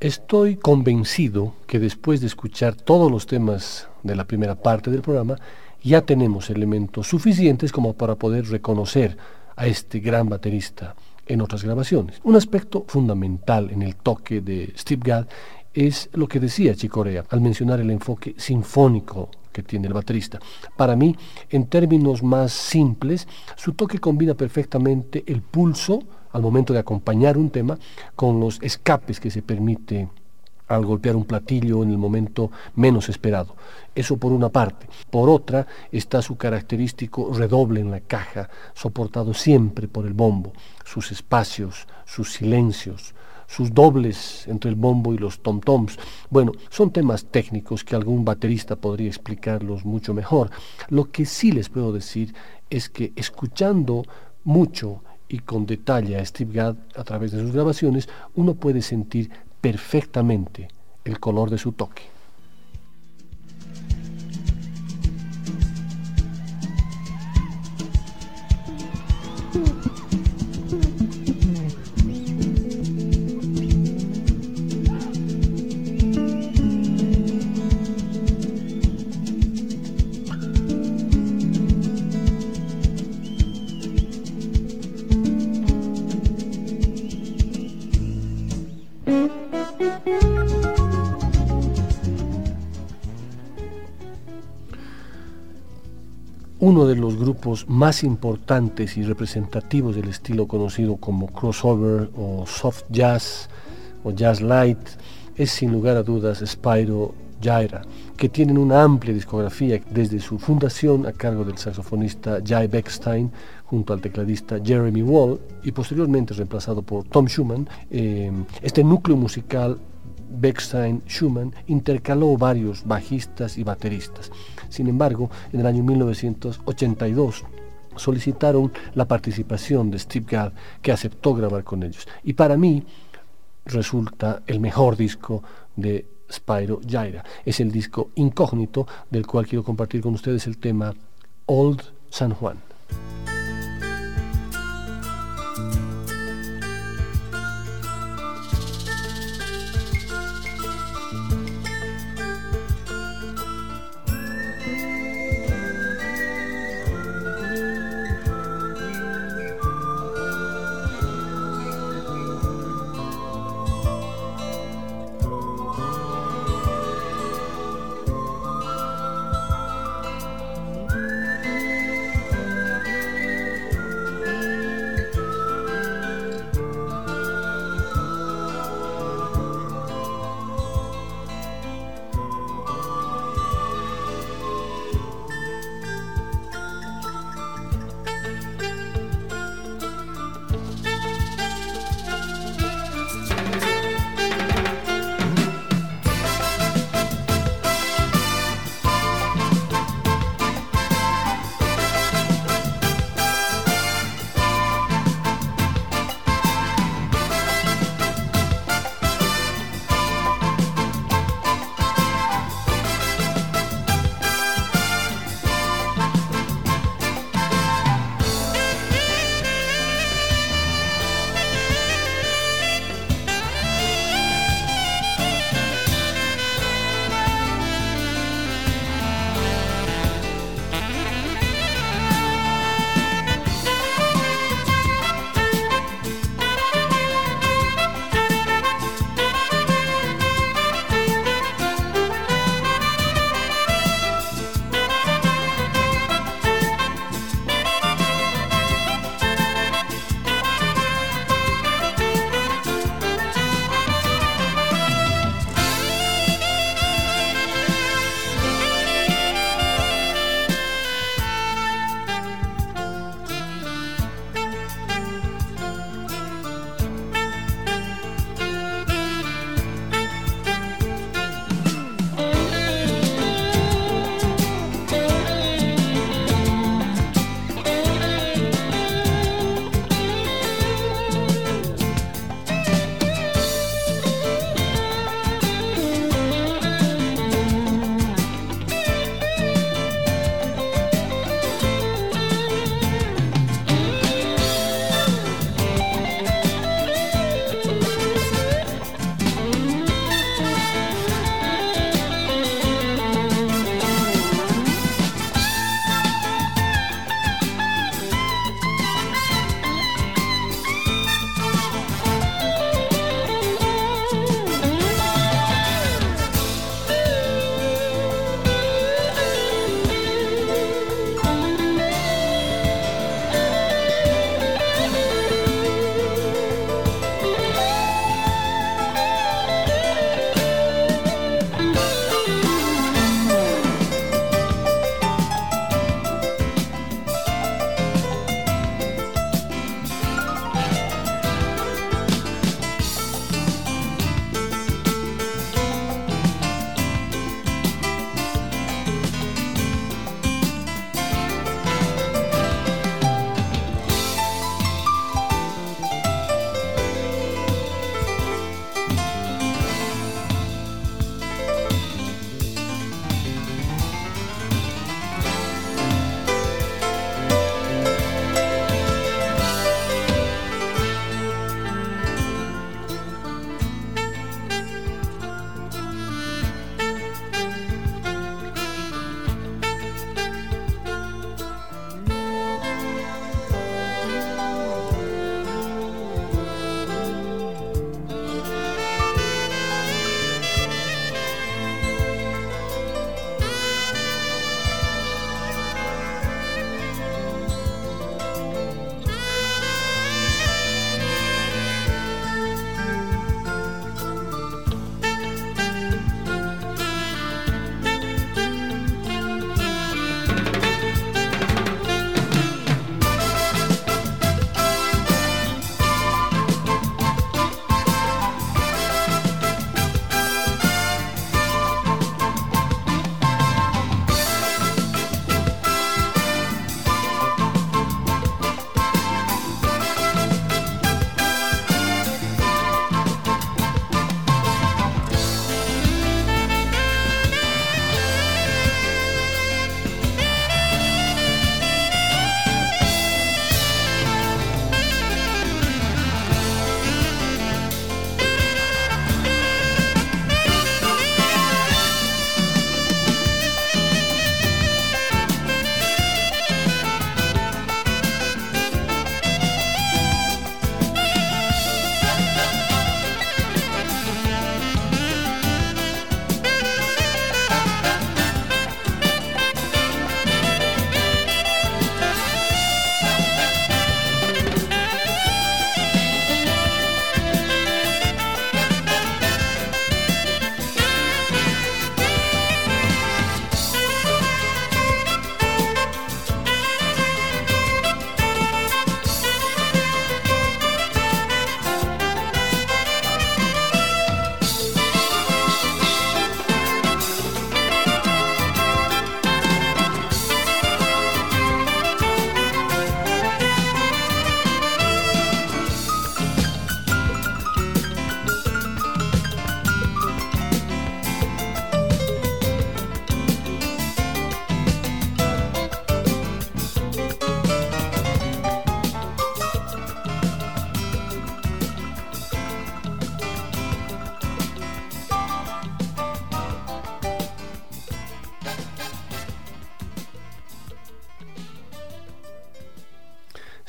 Estoy convencido que después de escuchar todos los temas de la primera parte del programa, ya tenemos elementos suficientes como para poder reconocer a este gran baterista en otras grabaciones. Un aspecto fundamental en el toque de Steve Gadd es lo que decía Chicorea al mencionar el enfoque sinfónico que tiene el baterista. Para mí, en términos más simples, su toque combina perfectamente el pulso al momento de acompañar un tema con los escapes que se permite al golpear un platillo en el momento menos esperado. Eso por una parte. Por otra está su característico redoble en la caja, soportado siempre por el bombo, sus espacios, sus silencios, sus dobles entre el bombo y los tom-toms. Bueno, son temas técnicos que algún baterista podría explicarlos mucho mejor. Lo que sí les puedo decir es que escuchando mucho y con detalle a Steve Gadd a través de sus grabaciones, uno puede sentir perfectamente el color de su toque. Uno de los grupos más importantes y representativos del estilo conocido como crossover o soft jazz o jazz light es sin lugar a dudas Spyro Gyra, que tienen una amplia discografía desde su fundación a cargo del saxofonista Jay Beckstein junto al tecladista Jeremy Wall y posteriormente reemplazado por Tom Schumann. Eh, este núcleo musical Beckstein-Schumann intercaló varios bajistas y bateristas. Sin embargo, en el año 1982 solicitaron la participación de Steve Gadd, que aceptó grabar con ellos. Y para mí resulta el mejor disco de Spyro Gyra. Es el disco incógnito del cual quiero compartir con ustedes el tema Old San Juan.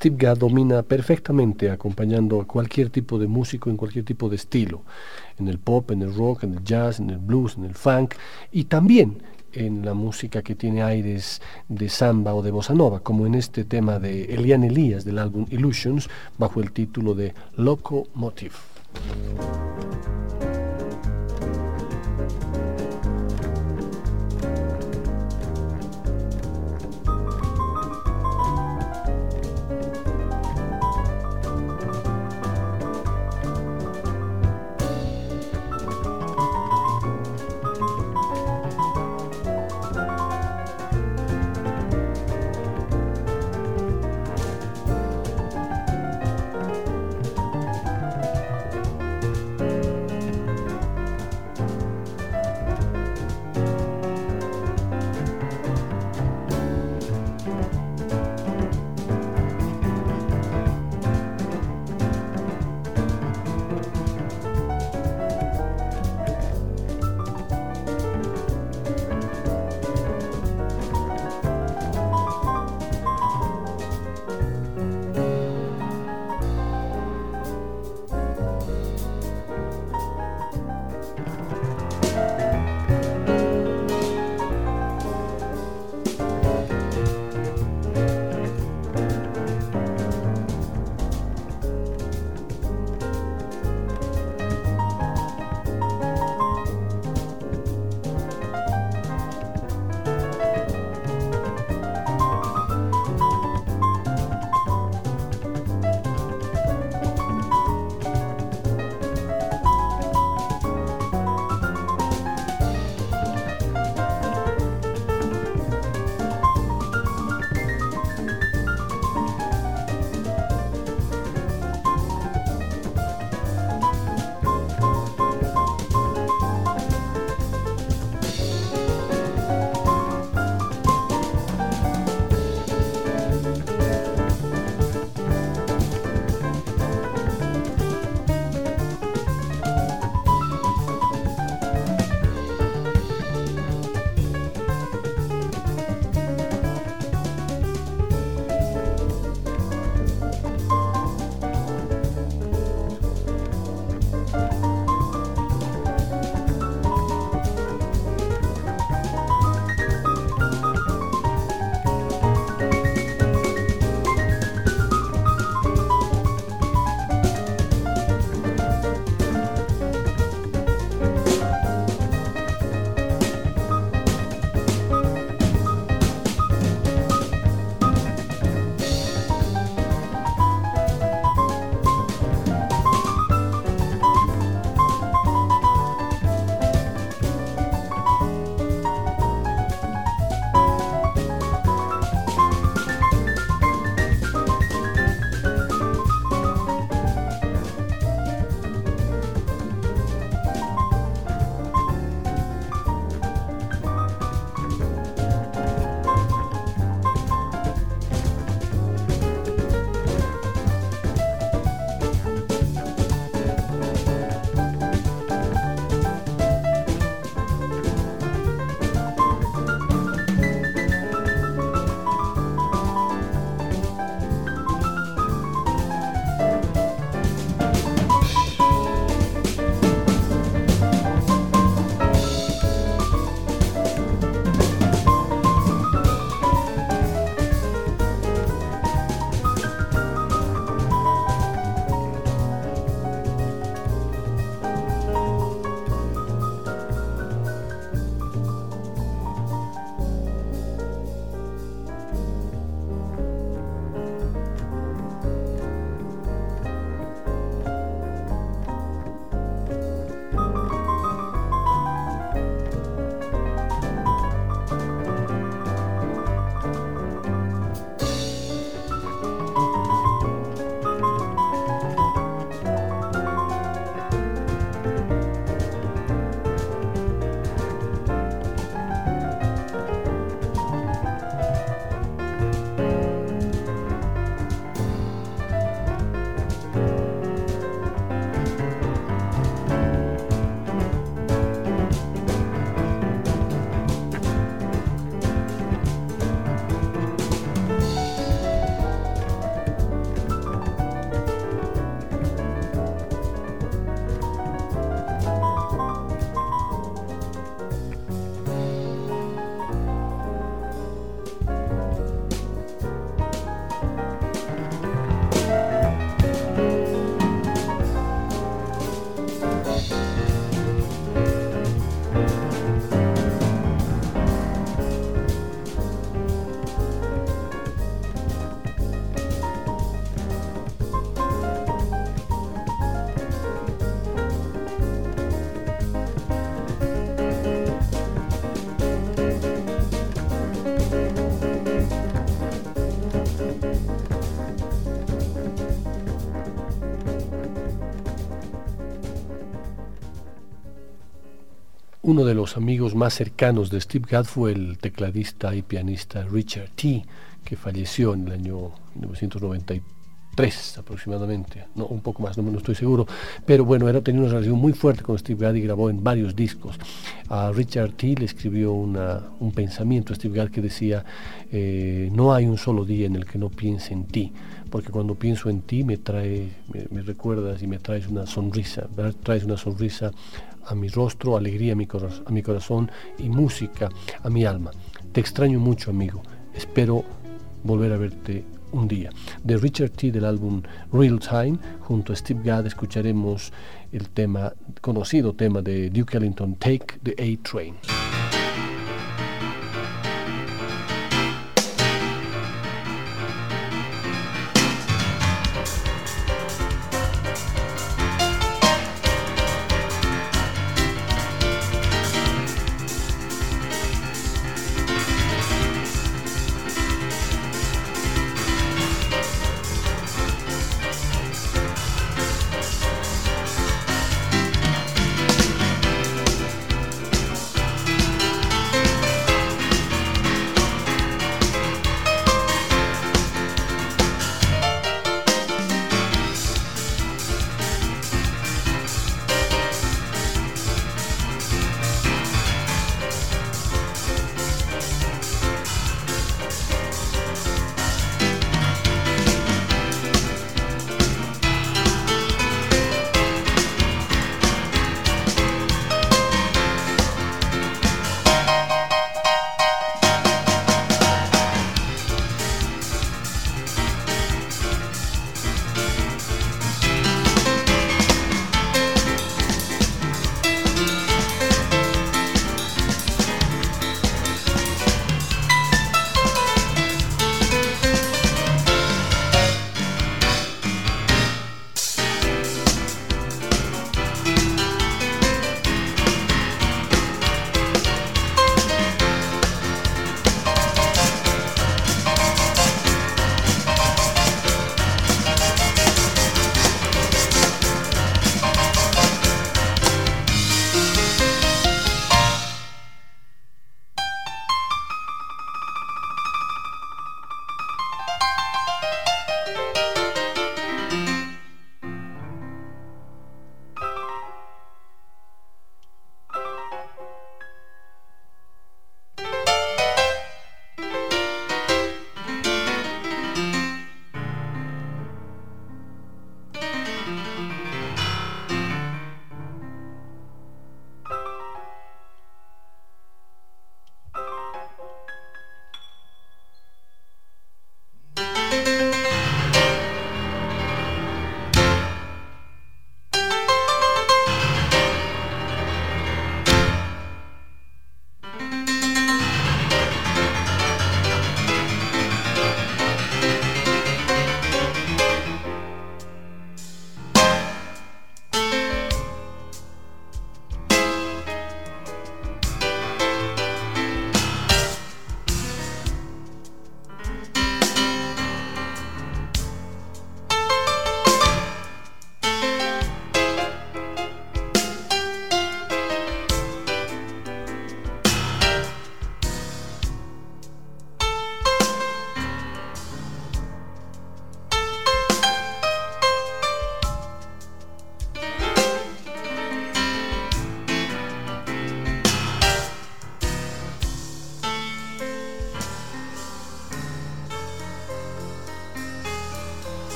Steve Gadd domina perfectamente acompañando a cualquier tipo de músico en cualquier tipo de estilo, en el pop, en el rock, en el jazz, en el blues, en el funk y también en la música que tiene aires de samba o de bossa nova, como en este tema de Elian Elias del álbum Illusions bajo el título de Locomotive. Uno de los amigos más cercanos de Steve Gadd fue el tecladista y pianista Richard T., que falleció en el año 1993 tres aproximadamente, no un poco más, no, estoy seguro, pero bueno, era tenía una relación muy fuerte con Steve Gadd y grabó en varios discos. A Richard T. le escribió un pensamiento a Steve Gadd que decía, eh, no hay un solo día en el que no piense en ti, porque cuando pienso en ti me trae, me, recuerdas y me traes una sonrisa, traes una sonrisa a mi rostro, alegría a mi, a mi corazón y música a mi alma. Te extraño mucho, amigo. Espero volver a verte un día. De Richard T. del álbum Real Time, junto a Steve Gadd escucharemos el tema, conocido tema de Duke Ellington, Take the A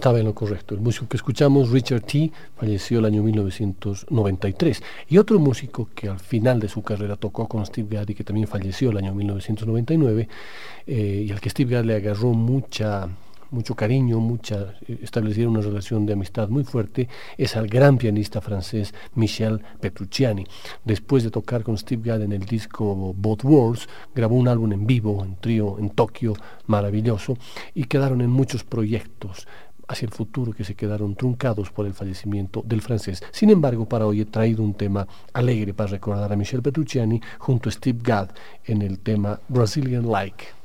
estaba en lo correcto. El músico que escuchamos, Richard T., falleció el año 1993. Y otro músico que al final de su carrera tocó con Steve Gadd y que también falleció el año 1999, eh, y al que Steve Gadd le agarró mucha mucho cariño, mucha, eh, establecieron una relación de amistad muy fuerte, es al gran pianista francés Michel Petrucciani. Después de tocar con Steve Gadd en el disco Both Worlds, grabó un álbum en vivo, en trío, en Tokio, maravilloso, y quedaron en muchos proyectos hacia el futuro que se quedaron truncados por el fallecimiento del francés. Sin embargo, para hoy he traído un tema alegre para recordar a Michel Petrucciani junto a Steve Gadd en el tema Brazilian Like.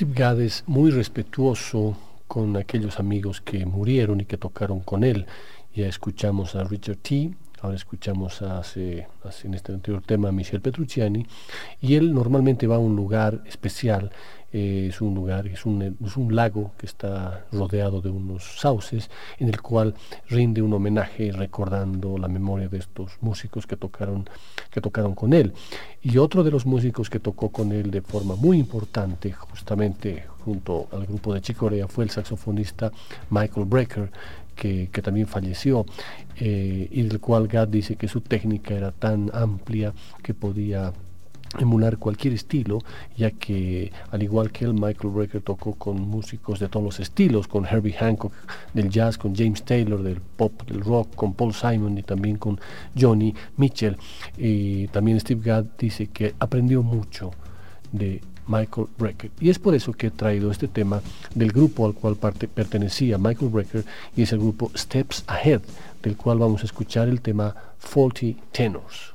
Steve Gadd es muy respetuoso con aquellos amigos que murieron y que tocaron con él. Ya escuchamos a Richard T., ahora escuchamos hace, en este anterior tema a Michel Petrucciani, y él normalmente va a un lugar especial eh, es un lugar, es un, lago que está rodeado de unos sauces, en el cual rinde un homenaje recordando la memoria de estos músicos que tocaron, que tocaron con él. Y otro de los músicos que tocó con él de forma muy importante, justamente junto al grupo de Chicorea, fue el saxofonista Michael Brecker, que, también falleció, eh, y del cual Gad dice que su técnica era tan amplia que podía emular cualquier estilo, ya que al igual que el Michael Brecker tocó con músicos de todos los estilos, con Herbie Hancock del jazz, con James Taylor del pop, del rock, con Paul Simon y también con Johnny Mitchell. Y también Steve Gadd dice que aprendió mucho de Michael Brecker. Y es por eso que he traído este tema del grupo al cual pertenecía Michael Brecker y es el grupo Steps Ahead, del cual vamos a escuchar el tema Faulty Tenors.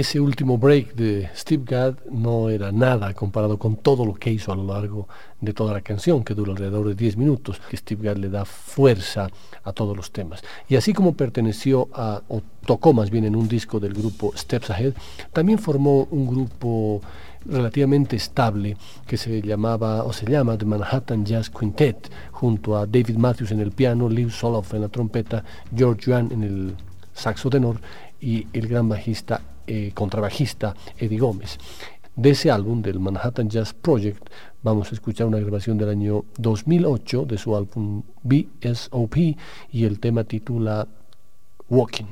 Ese último break de Steve Gadd no era nada comparado con todo lo que hizo a lo largo de toda la canción, que dura alrededor de 10 minutos, Steve Gadd le da fuerza a todos los temas. Y así como perteneció a, o tocó más bien en un disco del grupo Steps Ahead, también formó un grupo relativamente estable que se llamaba o se llama The Manhattan Jazz Quintet, junto a David Matthews en el piano, Liv Soloff en la trompeta, George Yuan en el saxo tenor y el gran bajista, eh, contrabajista Eddie Gómez. De ese álbum, del Manhattan Jazz Project, vamos a escuchar una grabación del año 2008 de su álbum BSOP y el tema titula Walking.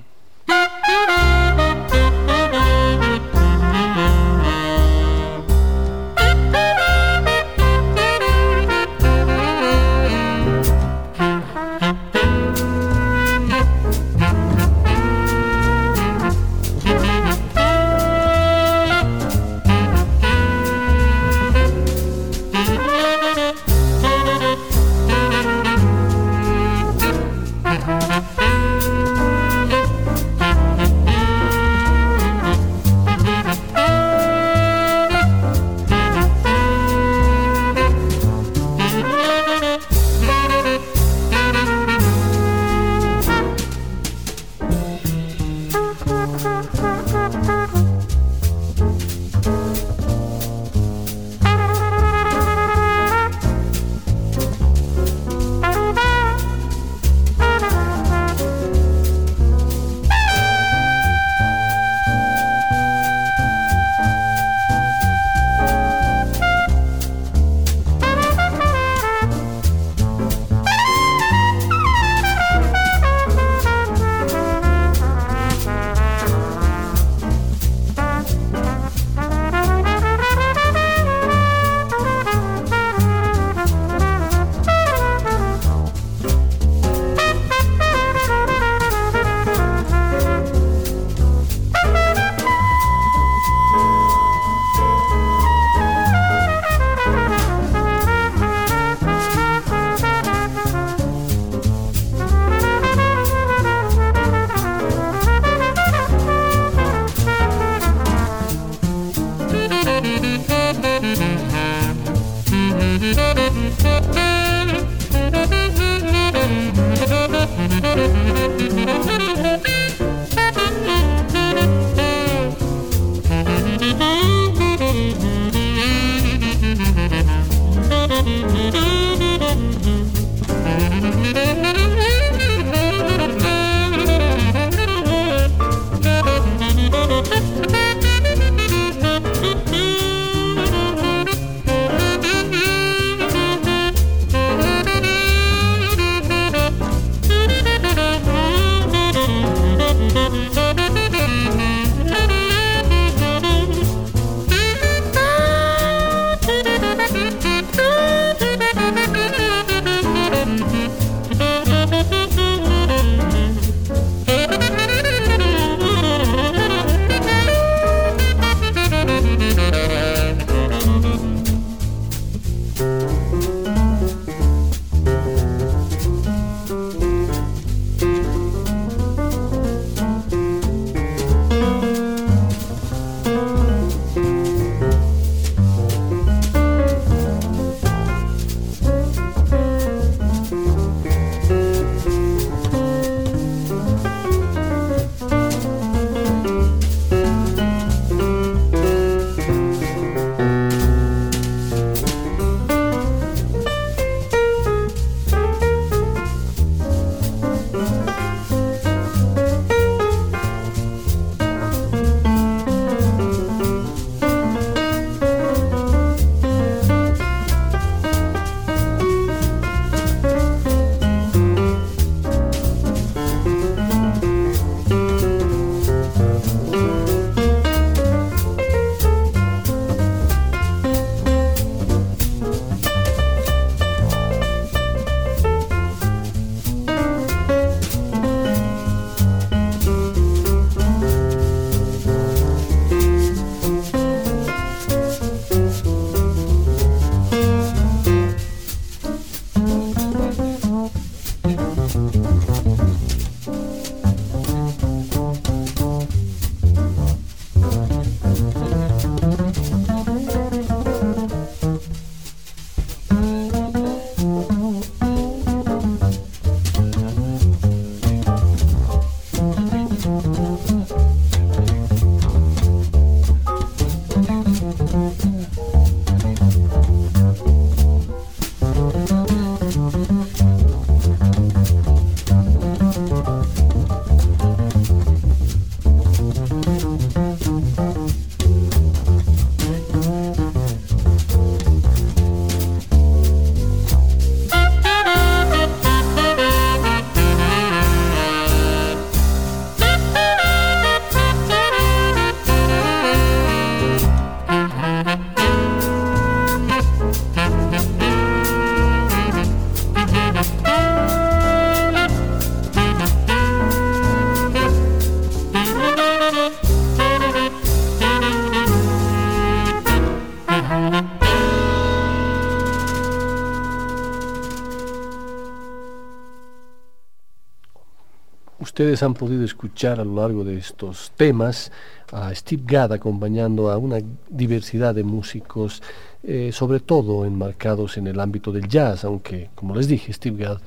Ustedes han podido escuchar a lo largo de estos temas a Steve Gadd acompañando a una diversidad de músicos, eh, sobre todo enmarcados en el ámbito del jazz, aunque, como les dije, Steve Gadd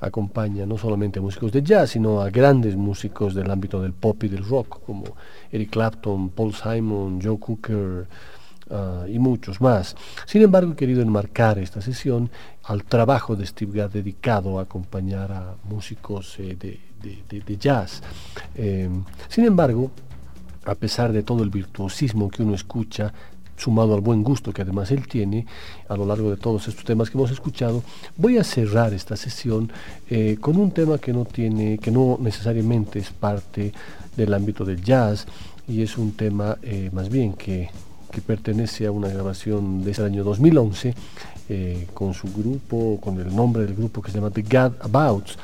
acompaña no solamente a músicos de jazz, sino a grandes músicos del ámbito del pop y del rock, como Eric Clapton, Paul Simon, Joe Cooker uh, y muchos más. Sin embargo, he querido enmarcar esta sesión al trabajo de Steve Gadd dedicado a acompañar a músicos eh, de, de, jazz. Eh, sin embargo, a pesar de todo el virtuosismo que uno escucha, sumado al buen gusto que además él tiene a lo largo de todos estos temas que hemos escuchado, voy a cerrar esta sesión eh, con un tema que no tiene, que no necesariamente es parte del ámbito del jazz y es un tema eh, más bien que, que, pertenece a una grabación de ese año 2011 eh, con su grupo, con el nombre del grupo que se llama The God Abouts,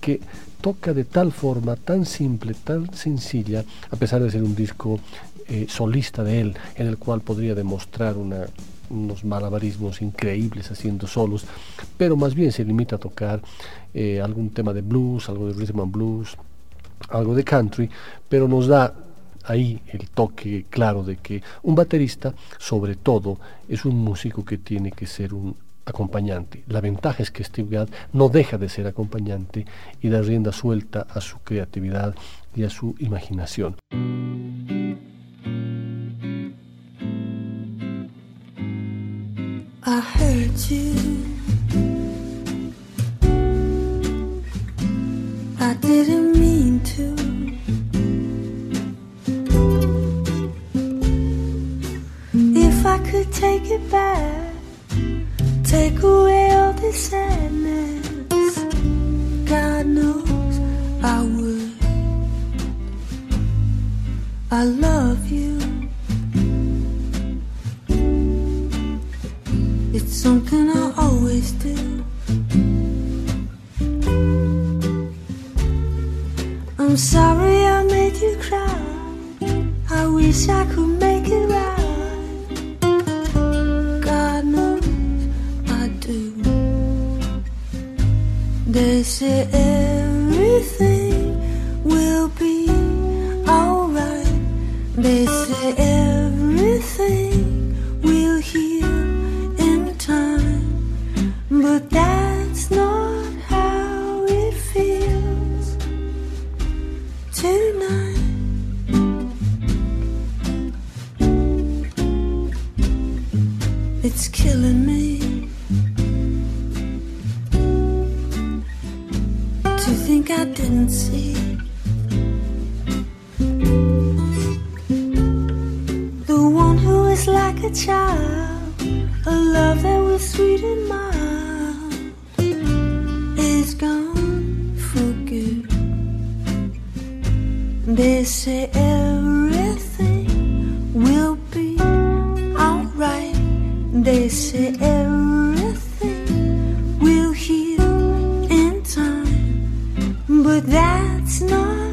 que toca de tal forma tan simple, tan sencilla, a pesar de ser un disco eh, solista de él, en el cual podría demostrar unos malabarismos increíbles haciendo solos, pero más bien se limita a tocar eh, algún tema de blues, algo de rhythm and blues, algo de country, pero nos da ahí el toque claro de que un baterista, sobre todo, es un músico que tiene que ser un acompañante. La ventaja es que Steve Gadd no deja de ser acompañante y da rienda suelta a su creatividad y a su imaginación. It They say everything will heal in time, but that's not